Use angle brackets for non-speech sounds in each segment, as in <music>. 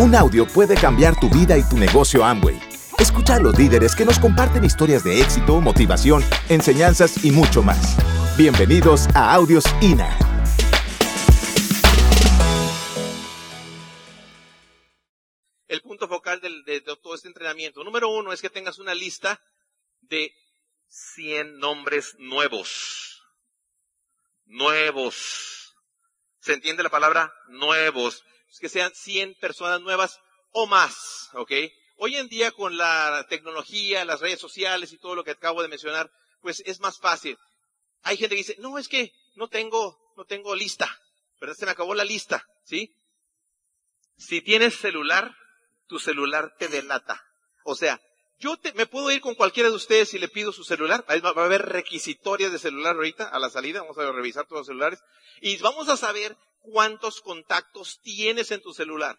Un audio puede cambiar tu vida y tu negocio Amway. Escucha a los líderes que nos comparten historias de éxito, motivación, enseñanzas y mucho más. Bienvenidos a Audios INA. El punto focal de todo este entrenamiento. Número uno es que tengas una lista de 100 nombres nuevos. Nuevos. ¿Se entiende la palabra? Nuevos. Es que sean 100 personas nuevas o más, ¿ok? Hoy en día con la tecnología, las redes sociales y todo lo que acabo de mencionar, pues es más fácil. Hay gente que dice, no, es que no tengo, no tengo lista, ¿verdad? Se me acabó la lista, ¿sí? Si tienes celular, tu celular te delata. O sea, yo te- me puedo ir con cualquiera de ustedes y le pido su celular. Va, va a haber requisitorias de celular ahorita a la salida. Vamos a revisar todos los celulares. Y vamos a saber cuántos contactos tienes en tu celular.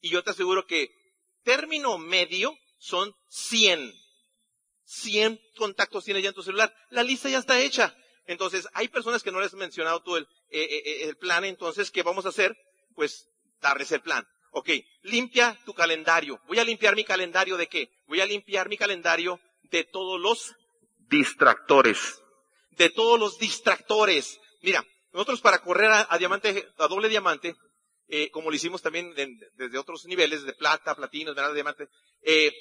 Y yo te aseguro que término medio son 100. 100 contactos tienes ya en tu celular. La lista ya está hecha. Entonces, hay personas que no les he mencionado todo el, eh, eh, eh, el plan. Entonces, ¿qué vamos a hacer? Pues, darles el plan. Ok, limpia tu calendario. Voy a limpiar mi calendario de qué? Voy a limpiar mi calendario de todos los distractores. De todos los distractores. Mira, nosotros para correr a, diamante, a doble diamante, eh, como lo hicimos también desde otros niveles, de plata, platino, esmeralda, diamante, eh,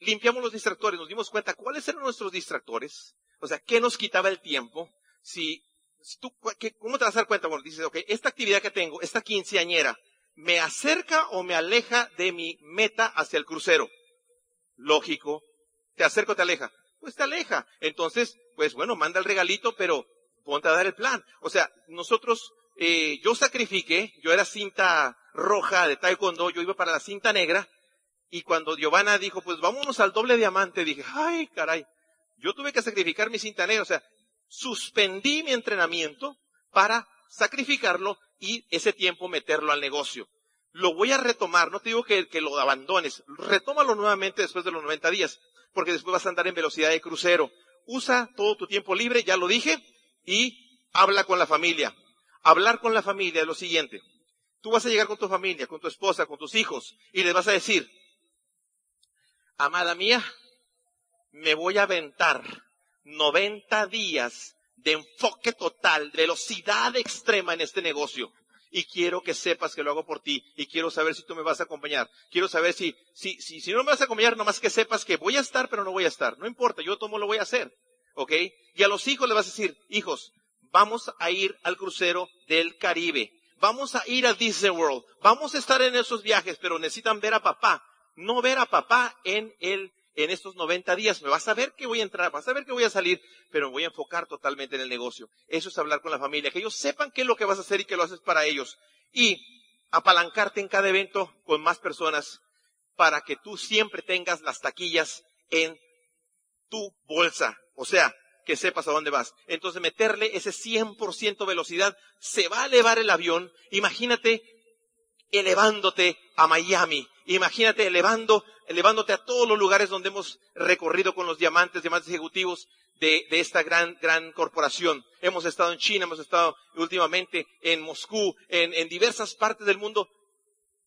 limpiamos los distractores, nos dimos cuenta cuáles eran nuestros distractores, o sea, qué nos quitaba el tiempo, si, si tú, qué- ¿cómo te vas a dar cuenta? Bueno, dices, ok, esta actividad que tengo, esta quinceañera, ¿me acerca o me aleja de mi meta hacia el crucero? Lógico. ¿Te acerca o te aleja? Pues te aleja. Entonces, pues bueno, manda el regalito, pero ponte a dar el plan. O sea, nosotros, eh, yo sacrifiqué, yo era cinta roja de taekwondo, yo iba para la cinta negra, y cuando Giovanna dijo, pues vámonos al doble diamante, dije, ay, caray, yo tuve que sacrificar mi cinta negra, o sea, suspendí mi entrenamiento para sacrificarlo y ese tiempo meterlo al negocio. Lo voy a retomar, no te digo que, que lo abandones, retómalo nuevamente después de los 90 días, porque después vas a andar en velocidad de crucero. Usa todo tu tiempo libre, ya lo dije, y habla con la familia. Hablar con la familia es lo siguiente. Tú vas a llegar con tu familia, con tu esposa, con tus hijos, y les vas a decir, amada mía, me voy a aventar 90 días de enfoque total, de velocidad extrema en este negocio. Y quiero que sepas que lo hago por ti. Y quiero saber si tú me vas a acompañar. Quiero saber si, si, si, si no me vas a acompañar, nomás que sepas que voy a estar, pero no voy a estar. No importa, yo tomo lo voy a hacer. ¿Ok? Y a los hijos le vas a decir, hijos, vamos a ir al crucero del Caribe. Vamos a ir a Disney World. Vamos a estar en esos viajes, pero necesitan ver a papá. No ver a papá en el, en estos 90 días. Me vas a ver que voy a entrar, vas a ver que voy a salir, pero me voy a enfocar totalmente en el negocio. Eso es hablar con la familia, que ellos sepan qué es lo que vas a hacer y que lo haces para ellos. Y apalancarte en cada evento con más personas para que tú siempre tengas las taquillas en tu bolsa. O sea, que sepas a dónde vas. Entonces meterle ese 100% velocidad, se va a elevar el avión. Imagínate elevándote a Miami. Imagínate elevando, elevándote a todos los lugares donde hemos recorrido con los diamantes, diamantes ejecutivos de, de esta gran, gran corporación. Hemos estado en China, hemos estado últimamente en Moscú, en, en diversas partes del mundo.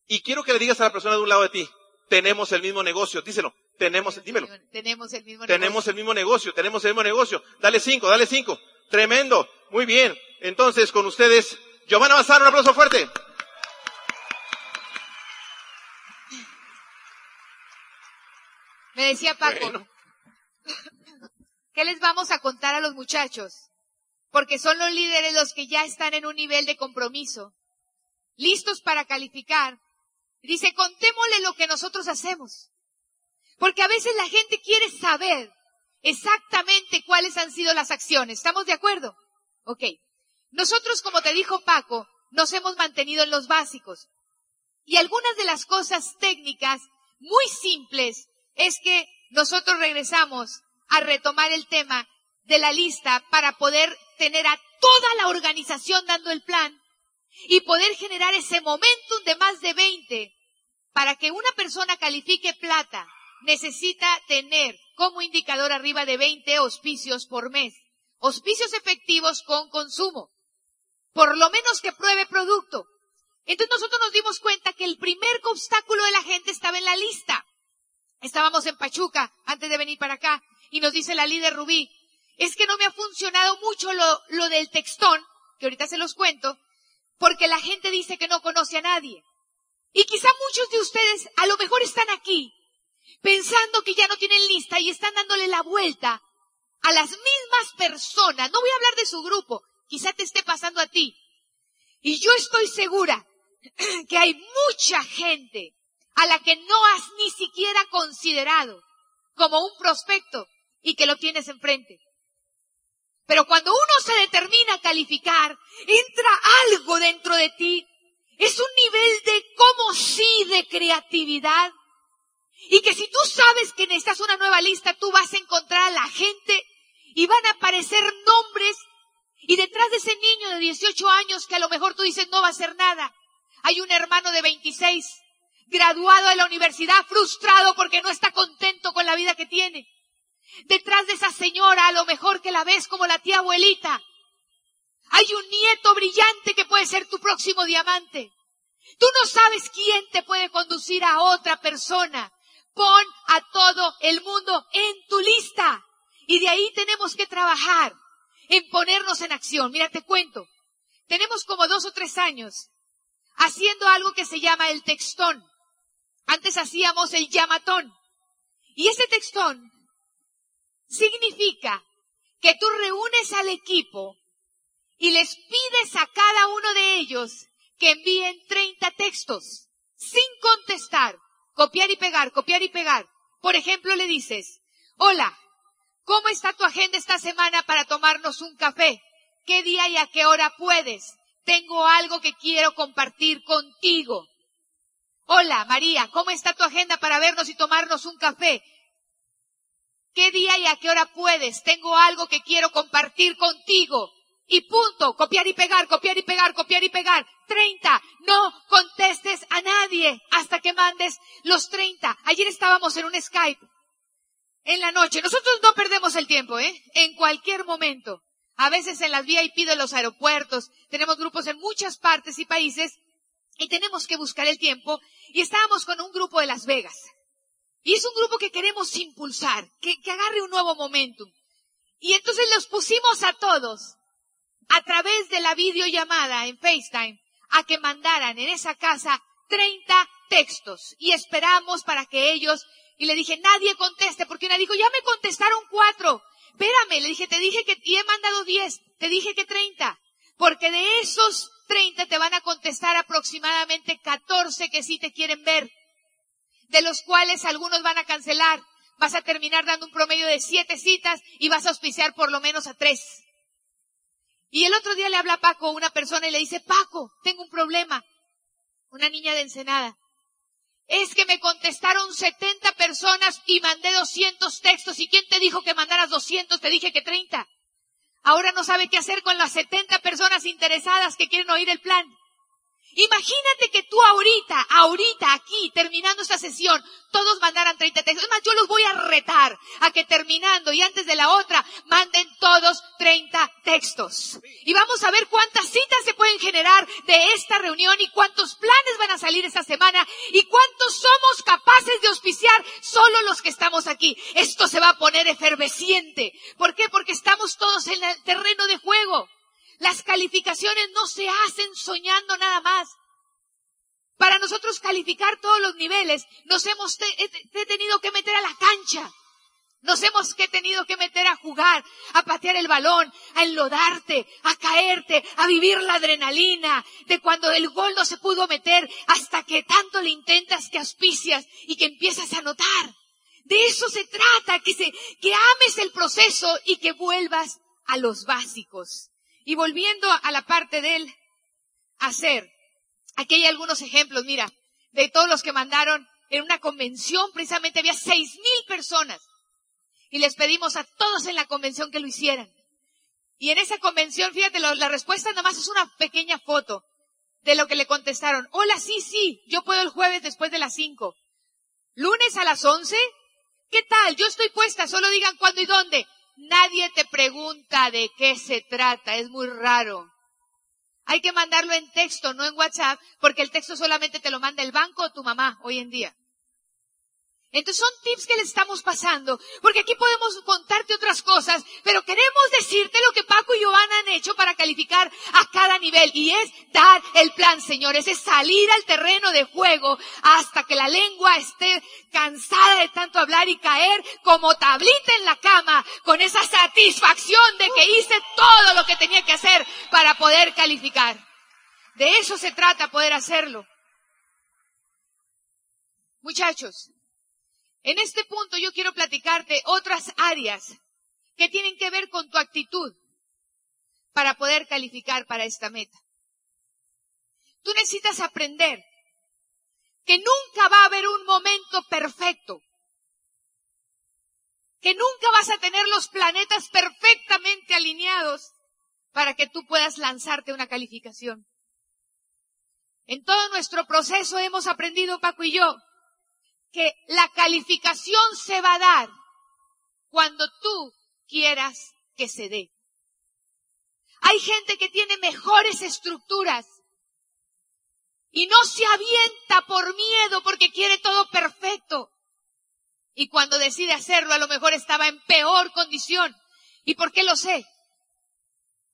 Y quiero que le digas a la persona de un lado de ti, tenemos el mismo negocio, díselo, tenemos, dímelo. Tenemos el mismo Tenemos negocio. el mismo negocio, tenemos el mismo negocio. Dale cinco, dale cinco. Tremendo. Muy bien. Entonces, con ustedes, Giovanna Bazar, un aplauso fuerte. Me decía Paco, Bueno, <laughs> ¿qué les vamos a contar a los muchachos? Porque son los líderes los que ya están en un nivel de compromiso, listos para calificar. Dice, contémosle lo que nosotros hacemos. Porque a veces la gente quiere saber exactamente cuáles han sido las acciones. ¿Estamos de acuerdo? Ok. Nosotros, como te dijo Paco, nos hemos mantenido en los básicos. Y algunas de las cosas técnicas muy simples es que nosotros regresamos a retomar el tema de la lista para poder tener a toda la organización dando el plan y poder generar ese momentum de más de 20. Para que una persona califique plata, necesita tener como indicador arriba de 20 auspicios por mes. Auspicios efectivos con consumo. Por lo menos que pruebe producto. Entonces nosotros nos dimos cuenta que el primer obstáculo de la gente estaba en la lista. Estábamos en Pachuca antes de venir para acá y nos dice la líder Rubí, es que no me ha funcionado mucho lo, lo del textón, que ahorita se los cuento, porque la gente dice que no conoce a nadie. Y quizá muchos de ustedes a lo mejor están aquí pensando que ya no tienen lista y están dándole la vuelta a las mismas personas. No voy a hablar de su grupo, quizá te esté pasando a ti. Y yo estoy segura <clears throat> que hay mucha gente a la que no has ni siquiera considerado como un prospecto y que lo tienes enfrente. Pero cuando uno se determina a calificar, entra algo dentro de ti. Es un nivel de como sí de creatividad. Y que si tú sabes que necesitas una nueva lista, tú vas a encontrar a la gente y van a aparecer nombres. Y detrás de ese niño de 18 años que a lo mejor tú dices no va a hacer nada, hay un hermano de 26, graduado de la universidad, frustrado porque no está contento con la vida que tiene. Detrás de esa señora, a lo mejor que la ves como la tía abuelita, hay un nieto brillante que puede ser tu próximo diamante. Tú no sabes quién te puede conducir a otra persona. Pon a todo el mundo en tu lista. Y de ahí tenemos que trabajar en ponernos en acción. Mira, te cuento. Tenemos como dos o tres años haciendo algo que se llama el textón. Antes hacíamos el llamatón. Y ese textón significa que tú reúnes al equipo y les pides a cada uno de ellos que envíen 30 textos sin contestar, copiar y pegar, copiar y pegar. Por ejemplo, le dices, hola, ¿cómo está tu agenda esta semana para tomarnos un café? ¿Qué día y a qué hora puedes? Tengo algo que quiero compartir contigo. Hola, María, ¿cómo está tu agenda para vernos y tomarnos un café? ¿Qué día y a qué hora puedes? Tengo algo que quiero compartir contigo. Y punto. Copiar y pegar, copiar y pegar, copiar y pegar. Treinta. No contestes a nadie hasta que mandes los treinta. Ayer estábamos en un Skype. En la noche. Nosotros no perdemos el tiempo, ¿eh? En cualquier momento a veces en las VIP de los aeropuertos, tenemos grupos en muchas partes y países y tenemos que buscar el tiempo y estábamos con un grupo de Las Vegas. Y es un grupo que queremos impulsar, que, que agarre un nuevo momentum. Y entonces los pusimos a todos a través de la videollamada en FaceTime a que mandaran en esa casa 30 textos y esperamos para que ellos, y le dije, nadie conteste, porque una dijo, ya me contestaron cuatro, espérame, le dije, te dije que y he mandado 10, te dije que 30, porque de esos 30 te van a contestar aproximadamente 14 que sí te quieren ver, de los cuales algunos van a cancelar. Vas a terminar dando un promedio de 7 citas y vas a auspiciar por lo menos a 3. Y el otro día le habla a Paco, una persona, y le dice, Paco, tengo un problema. Una niña de Ensenada es que me contestaron 70 personas y mandé 200 textos. ¿Y quién te dijo que mandaras 200? Te dije que 30. Ahora no sabe qué hacer con las 70 personas interesadas que quieren oír el plan. Imagínate que tú ahorita, ahorita, aquí, terminando esta sesión, todos mandaran 30 textos. Es más, yo los voy a retar a que terminando y antes de la otra, manden todos 30 textos. Y vamos a ver cuántas citas se pueden generar de esta reunión y cuántos planes van a salir esta semana y cuántos somos capaces de auspiciar solo los que estamos aquí. Esto se va a poner efervesciente. ¿Por qué? Porque estamos todos en el terreno de juego. Las calificaciones no se hacen soñando nada más. Para nosotros calificar todos los niveles, nos hemos tenido que meter a la cancha. Nos hemos que tenido que meter a jugar, a patear el balón, a enlodarte, a caerte, a vivir la adrenalina de cuando el gol no se pudo meter hasta que tanto le intentas que auspicias y que empiezas a notar. De eso se trata, que se, que ames el proceso y que vuelvas a los básicos. Y volviendo a la parte del hacer, aquí hay algunos ejemplos, mira, de todos los que mandaron en una convención, precisamente había seis mil personas. Y les pedimos a todos en la convención que lo hicieran. Y en esa convención, fíjate, la respuesta nada más es una pequeña foto de lo que le contestaron. Hola, sí, sí, yo puedo el jueves después de las cinco. ¿Lunes a las once? ¿Qué tal? Yo estoy puesta, solo digan cuándo y dónde. Nadie te pregunta de qué se trata, es muy raro. Hay que mandarlo en texto, no en WhatsApp, porque el texto solamente te lo manda el banco o tu mamá hoy en día. Entonces son tips que le estamos pasando, porque aquí podemos contarte otras cosas, pero queremos decirte lo que Paco y Giovanna han hecho para calificar a cada nivel, y es dar el plan, señores, es salir al terreno de juego hasta que la lengua esté cansada de tanto hablar y caer como tablita en la cama, con esa satisfacción de que hice todo lo que tenía que hacer para poder calificar. De eso se trata poder hacerlo. Muchachos, en este punto yo quiero platicarte otras áreas que tienen que ver con tu actitud para poder calificar para esta meta. Tú necesitas aprender que nunca va a haber un momento perfecto, que nunca vas a tener los planetas perfectamente alineados para que tú puedas lanzarte una calificación. En todo nuestro proceso hemos aprendido, Paco y yo, que la calificación se va a dar cuando tú quieras que se dé. Hay gente que tiene mejores estructuras y no se avienta por miedo porque quiere todo perfecto. Y cuando decide hacerlo, a lo mejor estaba en peor condición. ¿Y por qué lo sé?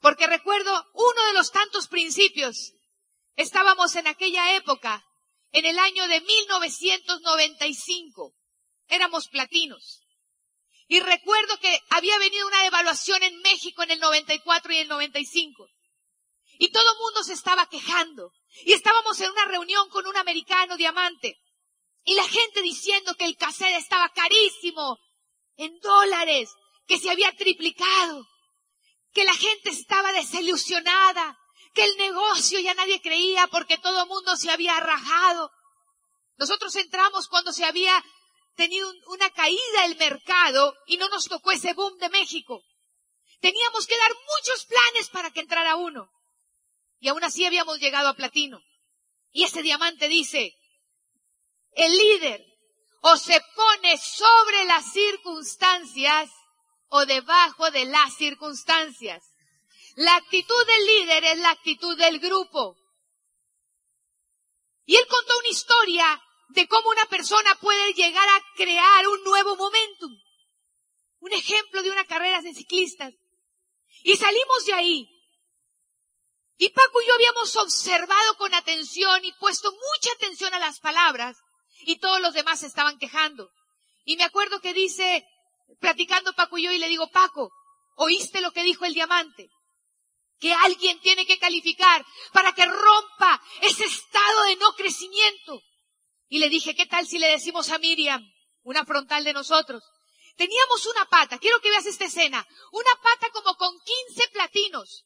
Porque recuerdo uno de los tantos principios. Estábamos en aquella época en el año de 1995. Éramos platinos. Y recuerdo que había venido una evaluación en México en el 94 y el 95. Y todo el mundo se estaba quejando. Y estábamos en una reunión con un americano diamante. Y la gente diciendo que el cassette estaba carísimo, en dólares, que se había triplicado, que la gente estaba desilusionada, que el negocio ya nadie creía porque todo el mundo se había rajado. Nosotros entramos cuando se había tenido una caída el mercado y no nos tocó ese boom de México. Teníamos que dar muchos planes para que entrara uno. Y aún así habíamos llegado a platino. Y ese diamante dice, el líder o se pone sobre las circunstancias o debajo de las circunstancias. La actitud del líder es la actitud del grupo. Y él contó una historia de cómo una persona puede llegar a crear un nuevo momentum. Un ejemplo de una carrera de ciclistas. Y salimos de ahí. Y Paco y yo habíamos observado con atención y puesto mucha atención a las palabras. Y todos los demás se estaban quejando. Y me acuerdo que dice, platicando Paco y yo, y le digo, Paco, ¿oíste lo que dijo el diamante? Que alguien tiene que calificar para que rompa ese estado de no crecimiento. Y le dije, ¿qué tal si le decimos a Miriam, una frontal de nosotros? Teníamos una pata, quiero que veas esta escena, una pata como con 15 platinos.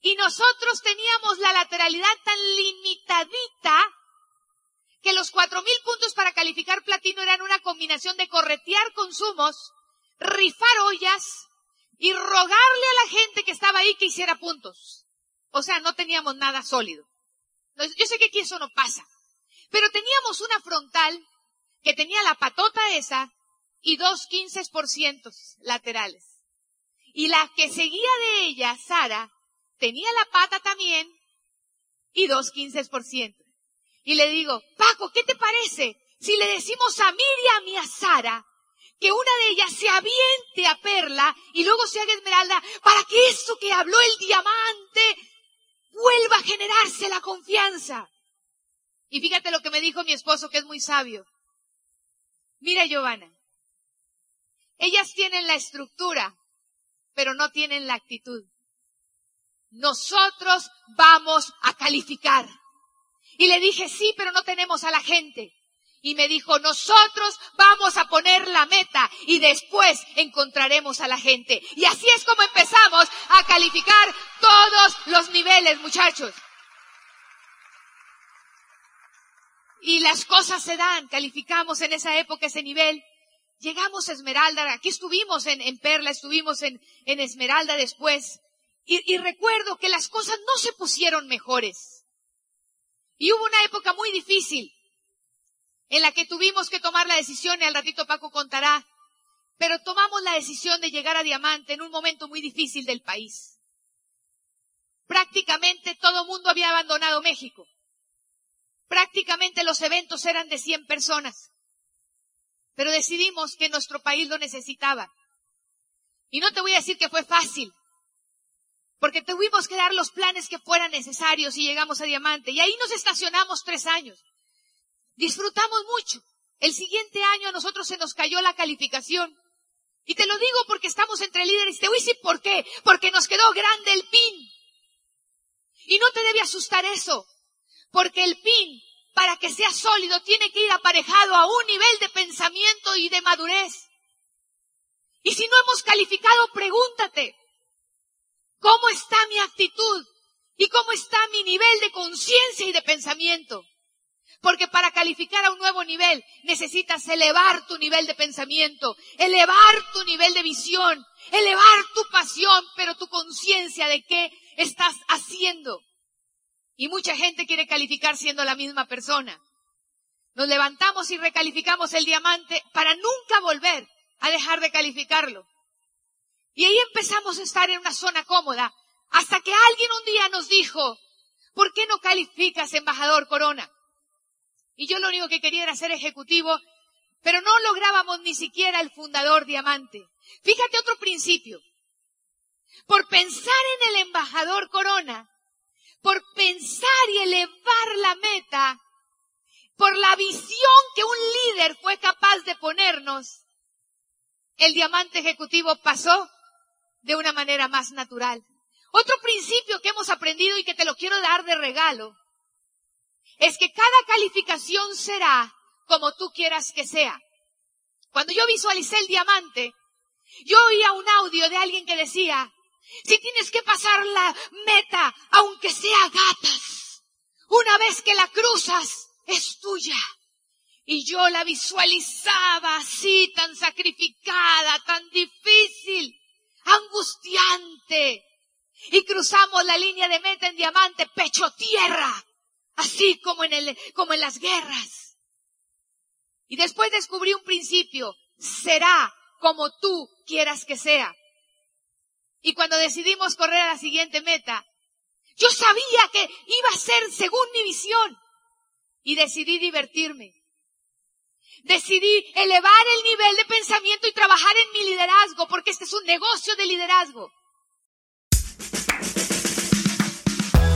Y nosotros teníamos la lateralidad tan limitadita que los cuatro mil puntos para calificar platino eran una combinación de corretear consumos, rifar ollas, y rogarle a la gente que estaba ahí que hiciera puntos. O sea, no teníamos nada sólido. Yo sé que aquí eso no pasa, pero teníamos una frontal que tenía la patota esa y dos quince por cientos laterales. Y la que seguía de ella, Sara, tenía la pata también y dos quince por ciento. Y le digo, Paco, ¿qué te parece si le decimos a Miriam y a Sara que una de ellas se aviente a Perla y luego se haga Esmeralda para que eso que habló el diamante vuelva a generarse la confianza. Y fíjate lo que me dijo mi esposo, que es muy sabio. Mira, Giovanna, ellas tienen la estructura, pero no tienen la actitud. Nosotros vamos a calificar. Y le dije, sí, pero no tenemos a la gente y me dijo, nosotros vamos a poner la meta y después encontraremos a la gente. Y así es como empezamos a calificar todos los niveles, muchachos. Y las cosas se dan, calificamos en esa época ese nivel. Llegamos a Esmeralda, aquí estuvimos en, Perla, estuvimos en, Esmeralda después. y recuerdo que las cosas no se pusieron mejores. Y hubo una época muy difícil en la que tuvimos que tomar la decisión, y al ratito Paco contará, pero tomamos la decisión de llegar a Diamante en un momento muy difícil del país. prácticamente todo mundo había abandonado México. Prácticamente los eventos eran de 100 personas. Pero decidimos que nuestro país lo necesitaba. Y no te voy a decir que fue fácil, porque tuvimos que dar los planes que fueran necesarios y llegamos a Diamante. Y ahí nos estacionamos tres años. Disfrutamos mucho. El siguiente año a nosotros se nos cayó la calificación. Y te lo digo porque estamos entre líderes. Te voy a decir por qué. Porque nos quedó grande el PIN. Y no te debe asustar eso. Porque el PIN, para que sea sólido, tiene que ir aparejado a un nivel de pensamiento y de madurez. Y si no hemos calificado, pregúntate, ¿cómo está mi actitud? ¿Y cómo está mi nivel de conciencia y de pensamiento? Porque para calificar a un nuevo nivel necesitas elevar tu nivel de pensamiento, elevar tu nivel de visión, elevar tu pasión, pero tu conciencia de qué estás haciendo. Y mucha gente quiere calificar siendo la misma persona. Nos levantamos y recalificamos el diamante para nunca volver a dejar de calificarlo. Y ahí empezamos a estar en una zona cómoda, hasta que alguien un día nos dijo, ¿por qué no calificas embajador Corona? Y yo lo único que quería era ser ejecutivo, pero no lográbamos ni siquiera el fundador diamante. Fíjate otro principio. Por pensar en el embajador Corona, por pensar y elevar la meta, por la visión que un líder fue capaz de ponernos, el diamante ejecutivo pasó de una manera más natural. Otro principio que hemos aprendido y que te lo quiero dar de regalo es que cada calificación será como tú quieras que sea. Cuando yo visualicé el diamante, yo oía un audio de alguien que decía, si tienes que pasar la meta, aunque sea gatas, una vez que la cruzas, es tuya. Y yo la visualizaba así, tan sacrificada, tan difícil, angustiante. Y cruzamos la línea de meta en diamante, pecho tierra, así como en, el, como en las guerras. Y después descubrí un principio, será como tú quieras que sea. Y cuando decidimos correr a la siguiente meta, yo sabía que iba a ser según mi visión. Y decidí divertirme. Decidí elevar el nivel de pensamiento y trabajar en mi liderazgo, porque este es un negocio de liderazgo.